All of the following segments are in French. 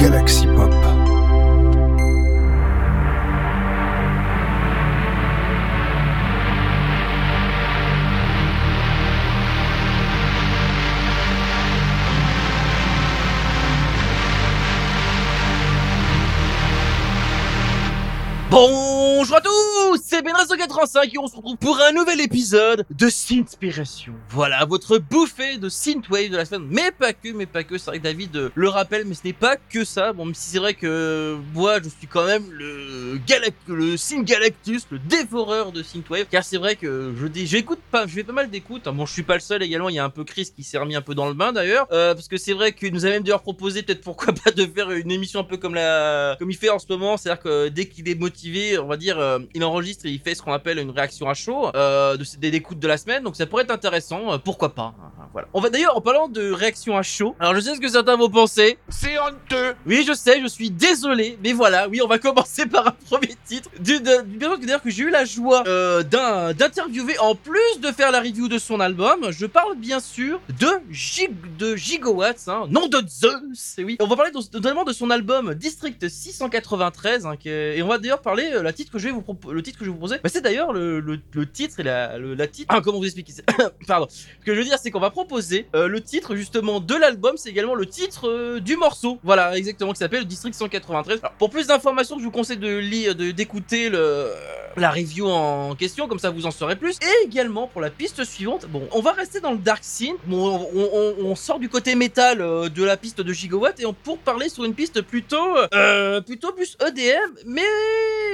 Galaxy Pop. 35 et on se retrouve pour un nouvel épisode de Synspiration. Voilà, votre bouffée de Synthwave de la semaine. Mais pas que, mais pas que. C'est vrai que David euh, le rappelle, mais ce n'est pas que ça. Bon, même si c'est vrai que euh, moi, je suis quand même le, Galact le Syngalactus, le dévoreur de Synthwave. Car c'est vrai que je dis, j'écoute pas, je fais pas mal d'écoutes. Hein. Bon, je suis pas le seul également. Il y a un peu Chris qui s'est remis un peu dans le bain d'ailleurs. Euh, parce que c'est vrai qu'il nous a même d'ailleurs proposé peut-être pourquoi pas de faire une émission un peu comme la, comme il fait en ce moment. C'est-à-dire que euh, dès qu'il est motivé, on va dire, euh, il enregistre et il fait ce qu'on appelle une réaction à chaud euh, de des écoutes de la semaine. Donc ça pourrait être intéressant, euh, pourquoi pas. hein, Voilà. On va d'ailleurs en parlant de réaction à chaud. Alors je sais ce que certains vont penser. C'est honteux Oui, je sais, je suis désolé, mais voilà. Oui, on va commencer par un premier titre du de- du personne d'ailleurs que j'ai eu la joie euh, d'un- d'interviewer en plus de faire la review de son album. Je parle bien sûr de Gig de Gigawatts, hein, nom de Zeus. Et oui, on va parler donc- notamment de son album District 693, hein, qui est- et on va d'ailleurs parler euh, la titre que je vais vous le titre que je vais vous proposer. Bah, c'est d'ailleurs le, le, le titre et la le, la titre. Ah, comment vous expliquer ça Pardon. Ce que je veux dire, c'est qu'on va proposer euh, le titre justement de l'album, c'est également le titre euh, du morceau. Voilà, exactement, qui s'appelle District 193. Alors, pour plus d'informations, je vous conseille de lire, de d'écouter le la review en question, comme ça vous en saurez plus. Et également pour la piste suivante, bon, on va rester dans le dark scene. Bon, on, on- on sort du côté métal euh, de la piste de Gigawatt et on pour parler sur une piste plutôt, euh, plutôt plus EDM, mais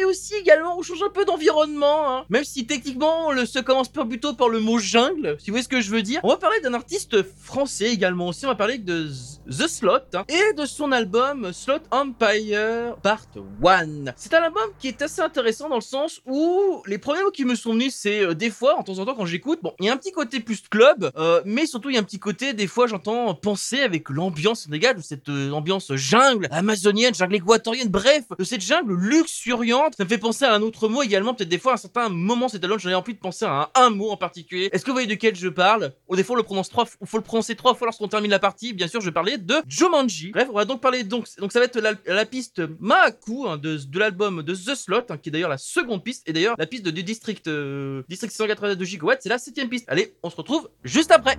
aussi également on change un peu d'environnement. Hein. Même si techniquement le se commence plutôt par le mot jungle, si vous voyez ce que je veux dire. On va parler d'un artiste français également aussi. On va parler de The Slot hein, et de son album Slot Empire Part 1. C'est un album qui est assez intéressant dans le sens où les mots qui me sont venus, c'est euh, des fois, en temps en temps, quand j'écoute, bon, il y a un petit côté plus club, euh, mais surtout il y a un petit côté, des fois, j'entends penser avec l'ambiance dégage cette euh, ambiance jungle amazonienne, jungle équatorienne, bref, de cette jungle luxuriante. Ça me fait penser à un autre mot également, peut-être des fois, un certain moment, cet album, j'en ai envie de penser à un, un mot en particulier. Est-ce que vous voyez de quel je parle? Des fois, on le prononce trois, faut le prononcer trois fois lorsqu'on termine la partie. Bien sûr, je parlais de Jumanji. Bref, on va donc parler donc, donc ça va être la, piste Mahaku hein, de, de l'album de The Slot, hein, qui est d'ailleurs la seconde piste, et d'ailleurs la piste du District, euh, District 182 gigawatts, c'est la septième piste. Allez, on se retrouve juste après.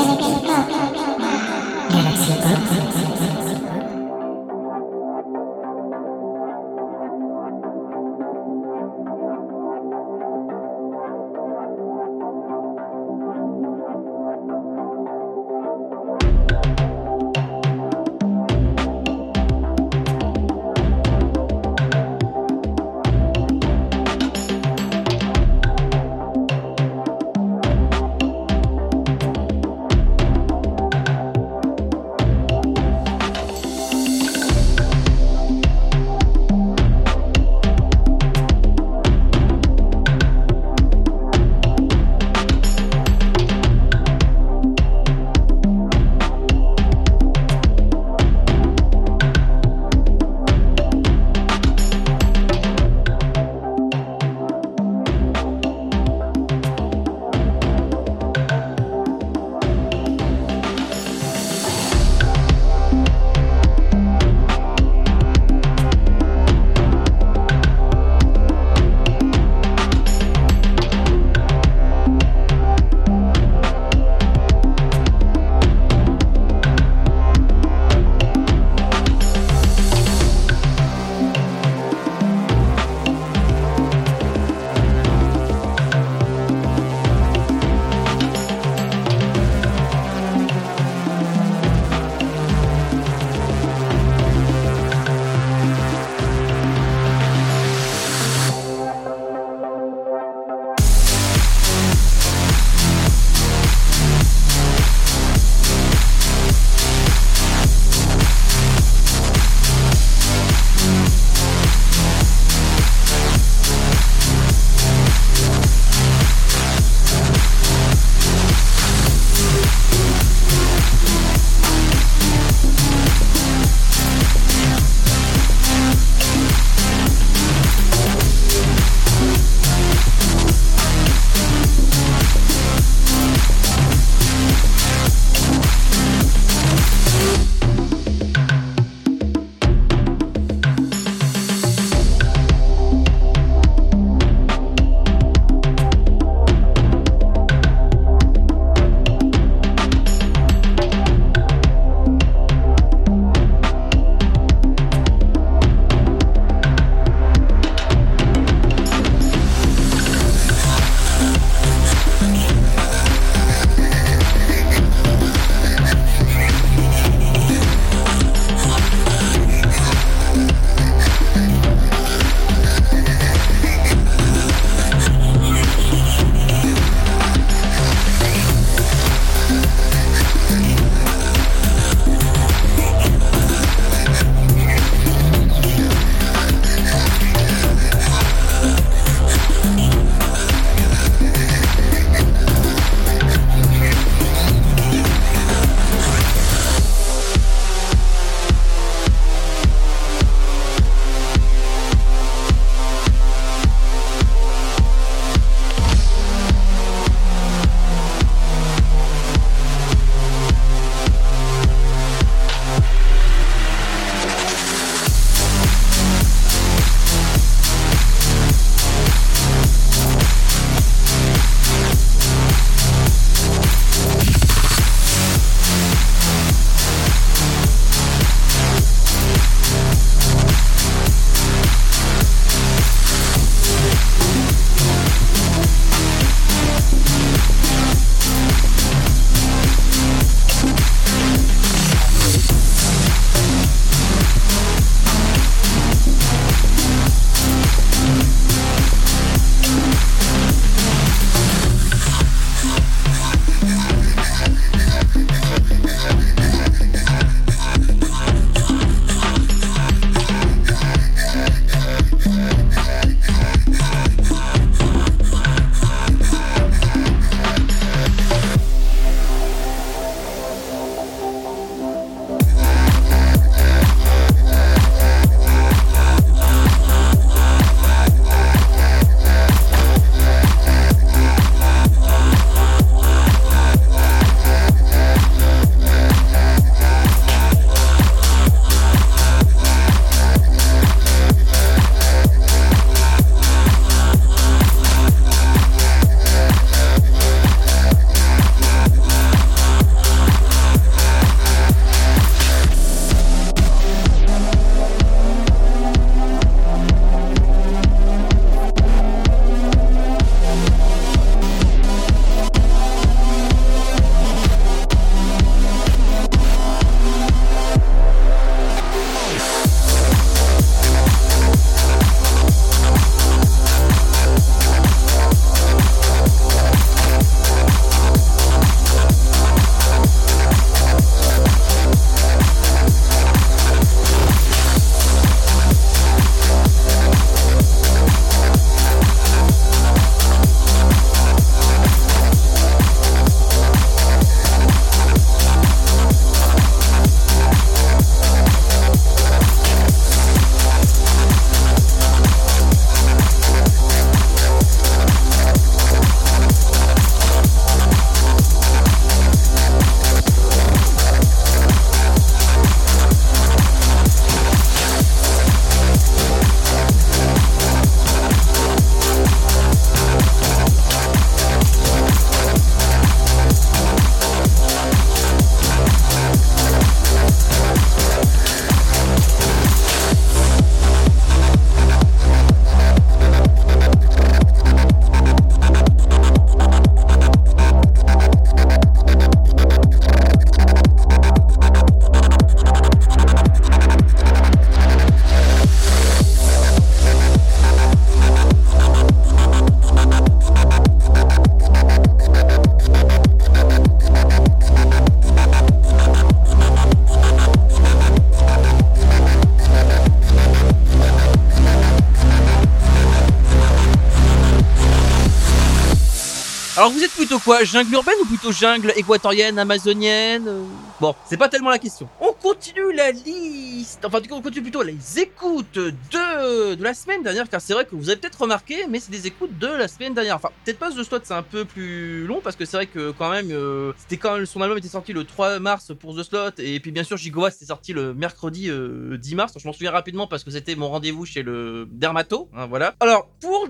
Vous êtes plutôt quoi Jungle urbaine ou plutôt jungle équatorienne, amazonienne euh Bon, c'est pas tellement la question. On continue la liste, enfin du coup on continue plutôt les écoutes de, de la semaine dernière, car c'est vrai que vous avez peut-être remarqué, mais c'est des écoutes de la semaine dernière. Enfin, peut-être pas The Slot, c'est un peu plus long, parce que c'est vrai que quand même, euh, c'était quand même, son album était sorti le 3 mars pour The Slot, et puis bien sûr Gigoa c'était sorti le mercredi euh, 10 mars, je m'en souviens rapidement parce que c'était mon rendez-vous chez le dermato, hein, voilà. Alors, pour,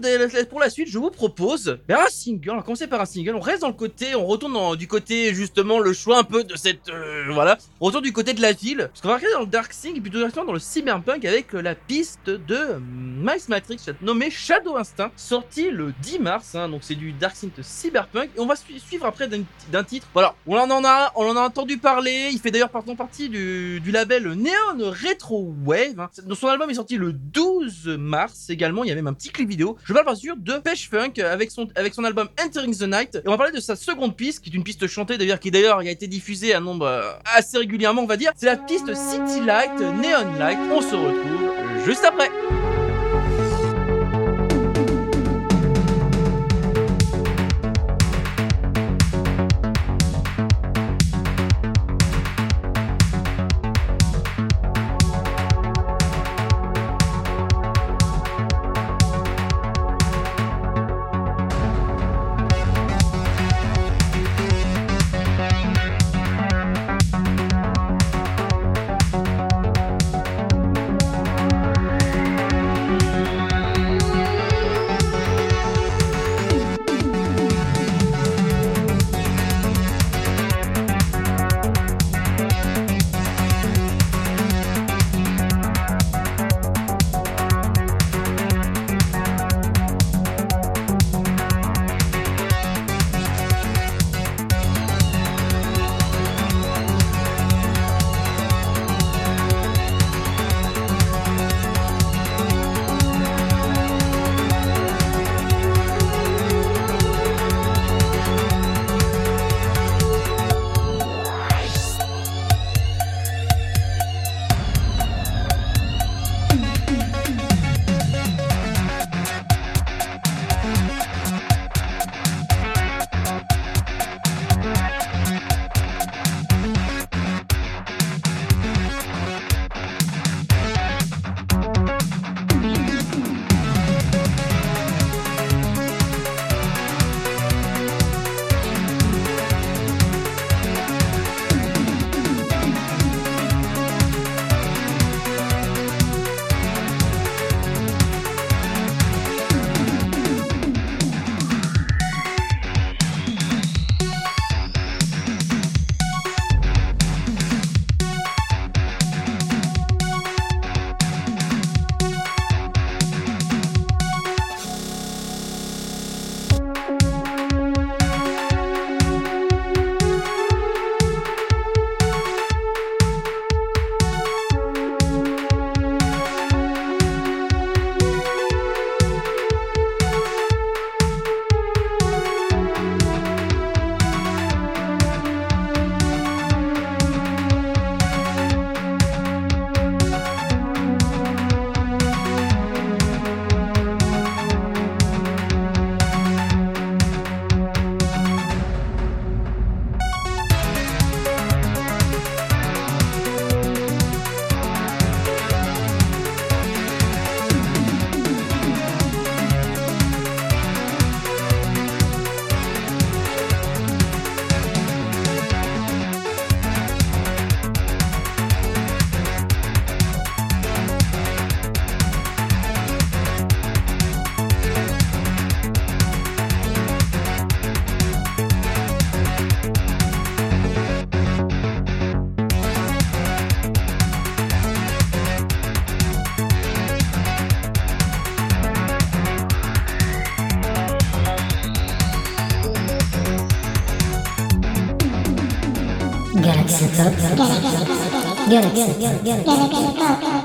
pour la suite, je vous propose ben, un single, on va commencer par un single, on reste dans le côté, on retourne dans- du côté justement le choix un peu de cette, euh, voilà, on retourne du côté de la ville, parce qu'on va regarder dans le Dark Sync, et plutôt directement dans le Cyberpunk avec euh, la piste de euh, Miles Matrix, nommée Shadow Instinct, sorti le 10 mars, hein, donc c'est du Dark Sync Cyberpunk, et on va su- suivre après d'un titre, voilà, on en a, on en a entendu parler, il fait d'ailleurs pardon, partie du, label Neon Retro Wave, hein. Son album est sorti le 12 mars également, il y a même un petit clip vidéo, je parle bien sûr de Pêche Funk avec son, avec son album Entering the Night, et on va parler de sa seconde piste, qui est une piste chantée d'ailleurs, qui d'ailleurs a été diffusée à nombre euh, assez régulièrement on va dire, c'est la piste City Light, Neon Light, on se retrouve juste après. nhân nhân nhân nhân nhân nhân nhân nhân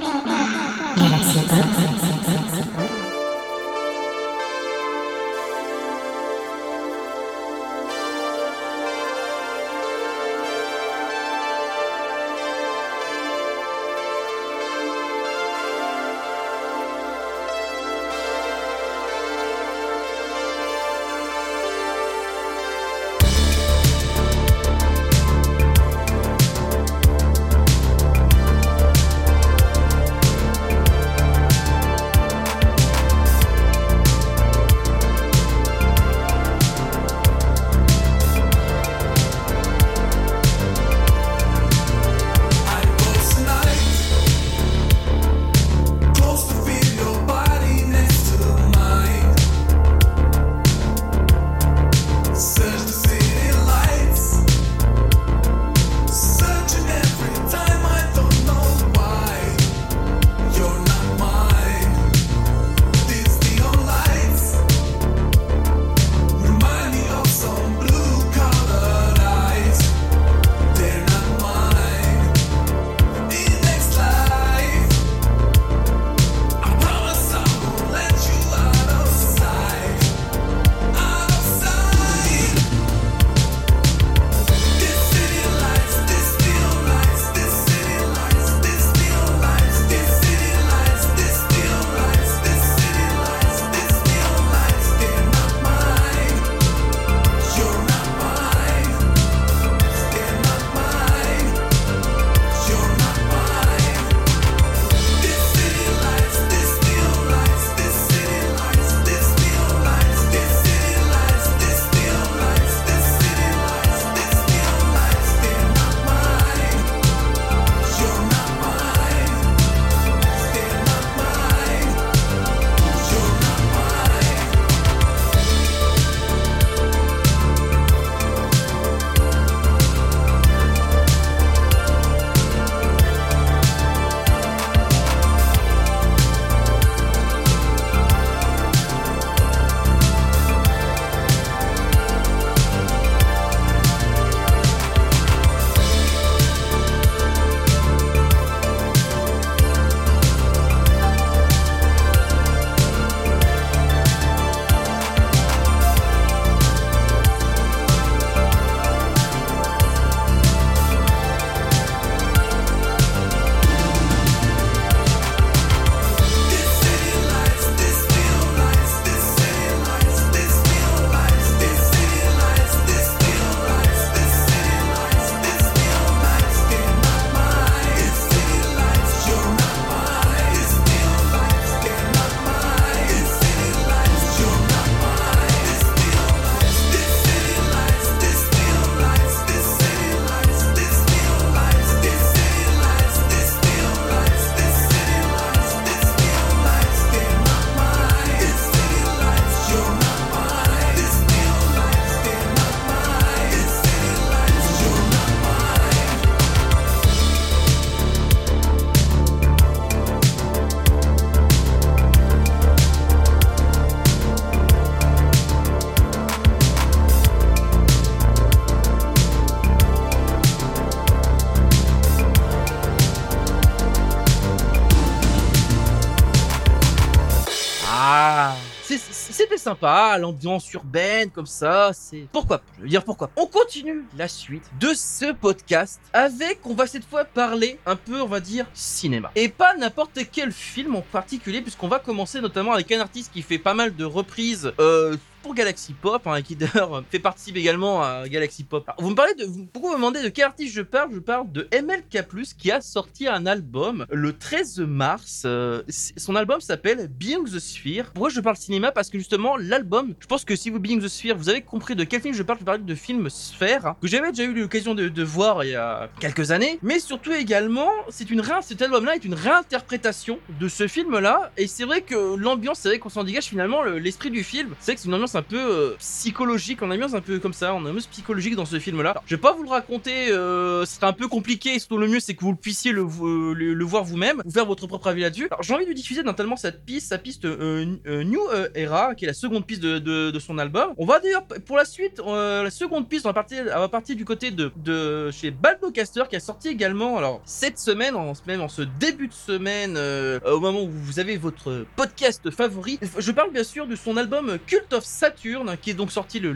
sympa, l'ambiance urbaine comme ça, c'est... Pourquoi Je veux dire pourquoi. On continue la suite de ce podcast avec, on va cette fois parler un peu, on va dire, cinéma. Et pas n'importe quel film en particulier, puisqu'on va commencer notamment avec un artiste qui fait pas mal de reprises euh, Galaxy Pop, hein, qui d'ailleurs fait participer également à Galaxy Pop. Vous me parlez de... Pourquoi vous me demandez de quel artiste je parle? Je parle de MLK+, qui a sorti un album le 13 mars. euh, son album s'appelle Being the Sphere. Pourquoi je parle cinéma? Parce que justement, l'album, je pense que si vous Being the Sphere, vous avez compris de quel film je parle. Je parle de film Sphère, hein, que j'avais déjà eu l'occasion de, voir il y a quelques années. Mais surtout également, c'est une cet album-là est une réinterprétation de ce film-là. Et c'est vrai que l'ambiance, c'est vrai qu'on s'en dégage finalement le- l'esprit du film. C'est que c'est une ambiance un peu euh, psychologique, une ambiance un peu comme ça, une ambiance psychologique dans ce film-là. Je vais pas vous le raconter, euh, ce serait un peu compliqué. Surtout le mieux, c'est que vous puissiez le, vo- le, le voir vous-même, vous faire votre propre avis là-dessus. J'ai envie de diffuser notamment cette piste, sa piste euh, euh, New euh, Era, qui est la seconde piste de, son album. On va d'ailleurs pour la suite, euh, la seconde piste, on va partir, va partir du côté de, chez Baldocaster, qui a sorti également, alors cette semaine, en, même en ce début de semaine, euh, au moment où vous avez votre podcast favori, je parle bien sûr de son album Cult of Saturn, qui est donc sorti le,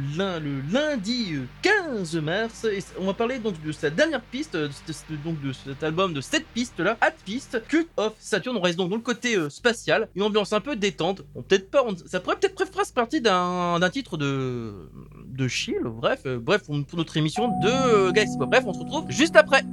lundi euh, 15 mars. Et on va parler donc de sa dernière piste, euh, de, donc de cet album de cette piste-là, At Piste, Cult of Saturn. On reste donc dans le côté euh, spatial, une ambiance un peu détente. Bon, peut-être pas, on- ça pourrait peut-être se partie d'un titre de de chill. Bref, euh, bref, pour notre émission de euh, Galaxy. Bref, on se retrouve juste après.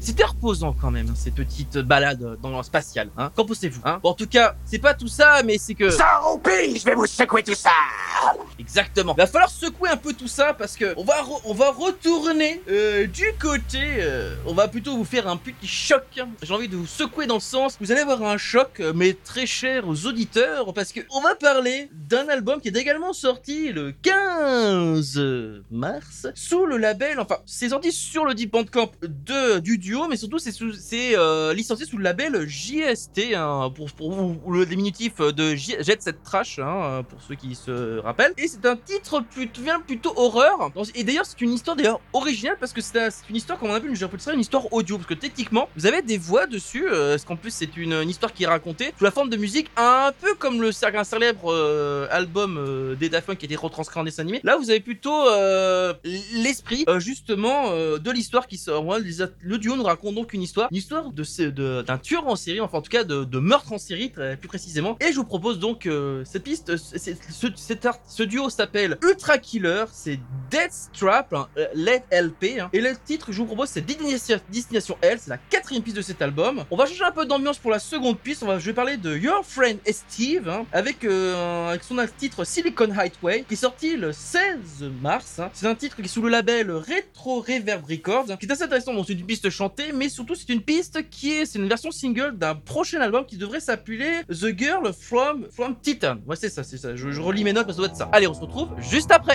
C'était reposant quand même, hein, ces petites balades dans le spatial. Hein. Qu'en pensez-vous hein? Bon, en tout cas, c'est pas tout ça, mais c'est que... Ça roupille, je vais vous secouer tout ça Exactement. Va falloir secouer un peu tout ça parce que on va on va retourner euh, du côté. euh, on va plutôt vous faire un petit choc. J'ai envie de vous secouer dans le sens. Vous allez avoir un choc, euh, mais très cher aux auditeurs parce que on va parler d'un album qui est également sorti le 15 mars sous le label. Enfin, c'est sorti sur le Deep Bandcamp de du duo, mais surtout c'est c'est licencié sous le label JST hein, pour pour vous le diminutif de J- Jet Set Trash hein, pour ceux qui se Et c'est un titre plutôt, plutôt horreur. Et d'ailleurs, c'est une histoire d'ailleurs originale parce que c'est un- c'est une histoire, comme on appelle, ça une histoire audio. Parce que techniquement, vous avez des voix dessus. euh, parce qu'en plus, c'est une, histoire qui est racontée sous la forme de musique, un peu comme le un célèbre euh, album euh, des qui a été retranscrit en dessin animé. Là, vous avez plutôt euh, l'esprit, euh, justement, euh, de l'histoire qui sort. Ouais, le duo nous raconte donc une histoire, une histoire de d'un tueur en série, enfin en tout cas de, meurtre en série, plus précisément. Et je vous propose donc euh, cette piste. Ce duo s'appelle Ultra Killer, c'est Death Trap, hein, euh, Let LP. hein. et le titre que je vous propose, c'est Destination, L, c'est la quatrième piste de cet album. On va changer un peu d'ambiance pour la seconde piste. On va, je vais parler de Your Friend Steve, hein, avec, euh, avec son titre Silicon Highway, qui est sorti le 16 mars. hein. C'est un titre qui est sous le label Retro Reverb Records, qui est assez intéressant. Bon, c'est une piste chantée, mais surtout c'est une piste qui est, c'est une version single d'un prochain album qui devrait s'appeler The Girl from from Titan. Ouais, c'est ça, c'est ça. Je, relis mes notes, mais ça Allez, on se retrouve juste après.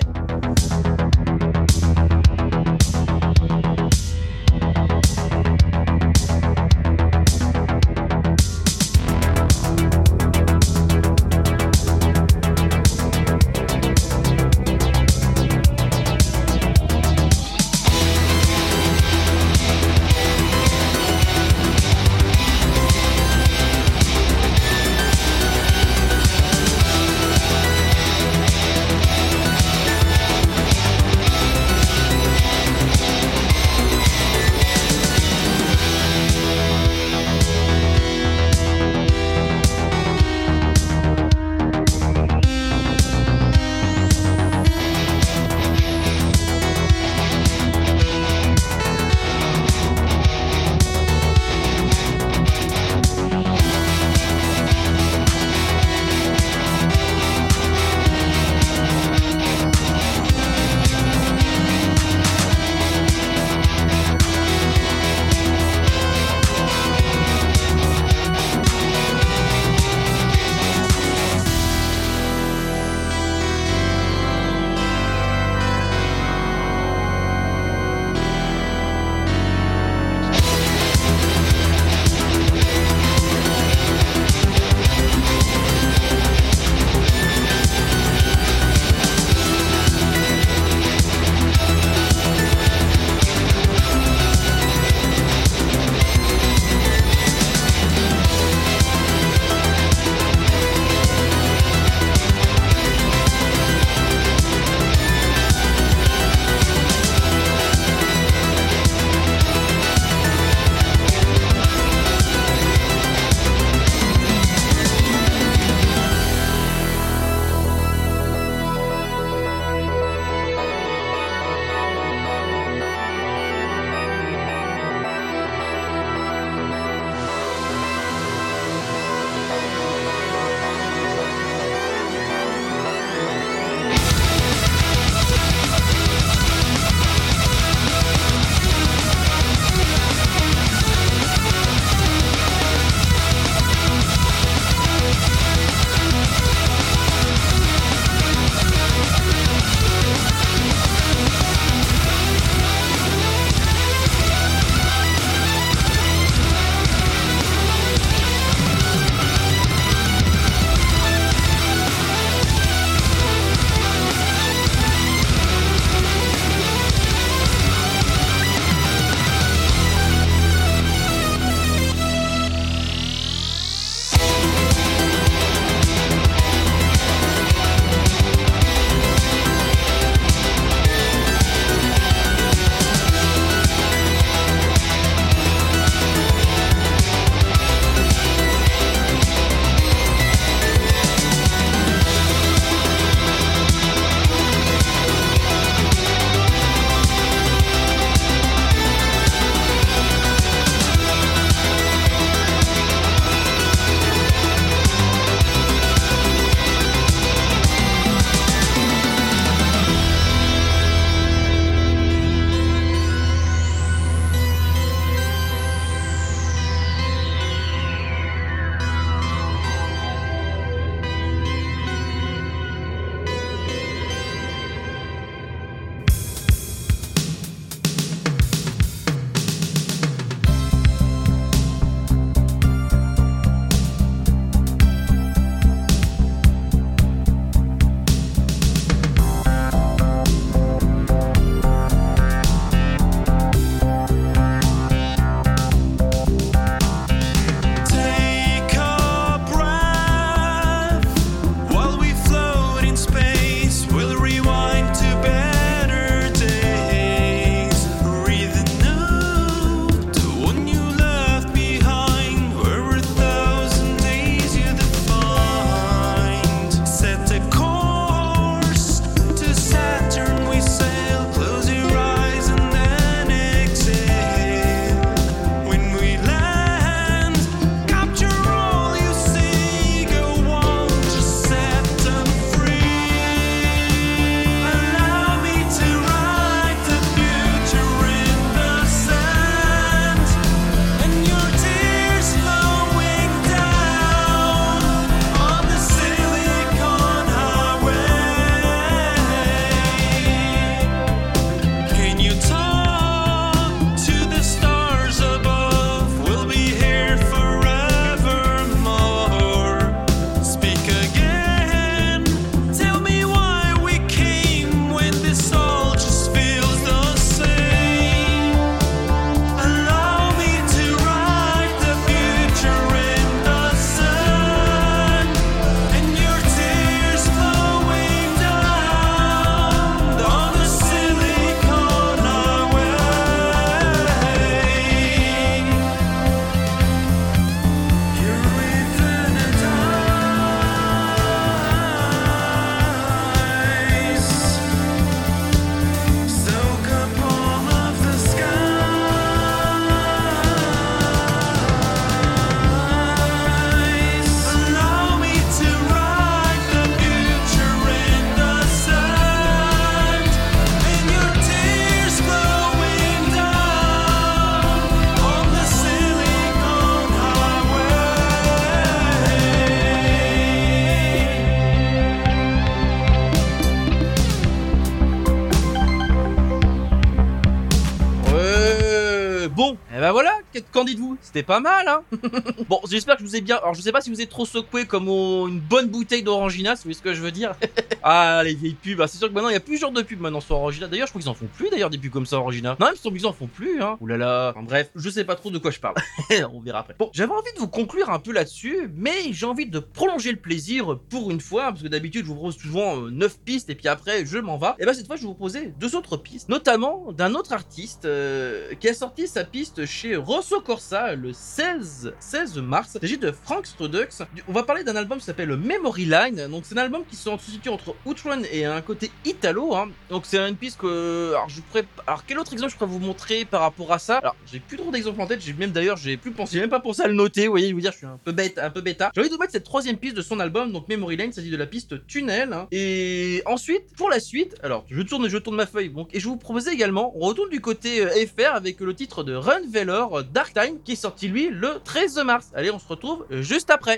Qu'en dites-vous C'était pas mal, hein Bon, j'espère que je vous ai bien... Alors, je sais pas si vous êtes trop secoué comme une bonne bouteille d'Orangina, si vous voyez ce que je veux dire. ah, les vieilles pubs, ah, c'est sûr que maintenant, il y a plus genre de pubs maintenant sur Orangina. D'ailleurs, je crois qu'ils en font plus, d'ailleurs, des pubs comme ça, Orangina. Non, même ils en font plus, hein. Ouh là là. Enfin, bref, je sais pas trop de quoi je parle. On verra après. Bon, j'avais envie de vous conclure un peu là-dessus, mais j'ai envie de prolonger le plaisir pour une fois, parce que d'habitude, je vous propose souvent 9 pistes, et puis après, je m'en vais. Et ben cette fois, je vais vous proposer deux autres pistes, notamment d'un autre artiste euh, qui a sorti sa piste chez Rosso Corsa le 16, 16 mars. Il s'agit de Frank Strodux. On va parler d'un album qui s'appelle Memory Line. Donc c'est un album qui se situe entre Outrun et un côté italo. hein. Donc c'est une piste que... Alors, je pourrais... Alors quel autre exemple je pourrais vous montrer par rapport à ça? Alors j'ai plus trop d'exemples en tête. J'ai même d'ailleurs j'ai plus pensé, même pas pensé à le noter. Vous voyez, je veux dire, je suis un peu bête, un peu bêta. J'ai envie de vous mettre cette troisième piste de son album, donc Memory Lane. Il s'agit de la piste Tunnel. hein. Et ensuite, pour la suite, alors je tourne, je tourne ma feuille. Donc et je vous propose également, on retourne du côté euh, FR avec le titre de Run Veilor euh, Dark Time qui sorti lui le 13 mars. Allez, on se retrouve euh, juste après.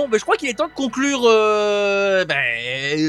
Bon, ben, je crois qu'il est temps de conclure euh, ben,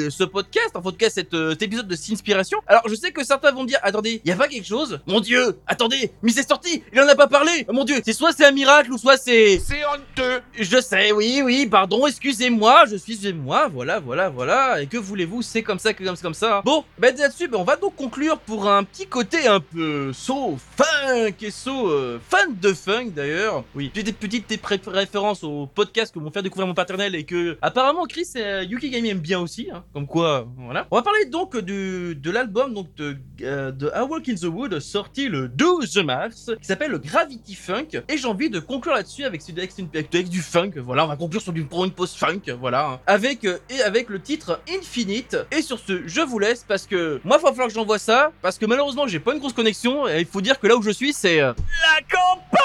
ce podcast, en cet, euh, cet épisode de Sinspiration. Alors, je sais que certains vont dire, attendez, il y a pas quelque chose? Mon Dieu, attendez, mais c'est sorti, il en a pas parlé. Oh, mon Dieu, c'est soit c'est un miracle ou soit c'est. C'est honteux Je sais, oui, oui, pardon, excusez-moi, je suis moi, voilà, voilà, voilà. Et que voulez-vous, c'est comme ça, que comme, comme ça. Bon, ben là-dessus, ben, on va donc conclure pour un petit côté un peu so funk et so euh, fan de funk d'ailleurs. Oui, j'ai des petites références au podcast que m'ont fait découvrir mon paternel et que apparemment Chris et Yuki Game aime bien aussi, hein, comme quoi, voilà. On va parler donc du, de l'album donc de, euh, de A Walk in the Wood sorti le 12 mars qui s'appelle Gravity Funk et j'ai envie de conclure là-dessus avec, avec, avec, avec du funk. Voilà, on va conclure sur du pour une pause funk, voilà, hein. avec euh, et avec le titre Infinite. Et sur ce, je vous laisse parce que moi, il va falloir que j'envoie ça parce que malheureusement, j'ai pas une grosse connexion et il faut dire que là où je suis, c'est euh, La campagne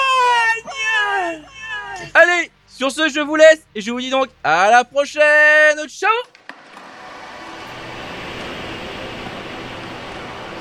Allez, sur ce, je vous laisse et je vous dis donc à la prochaine. Ciao.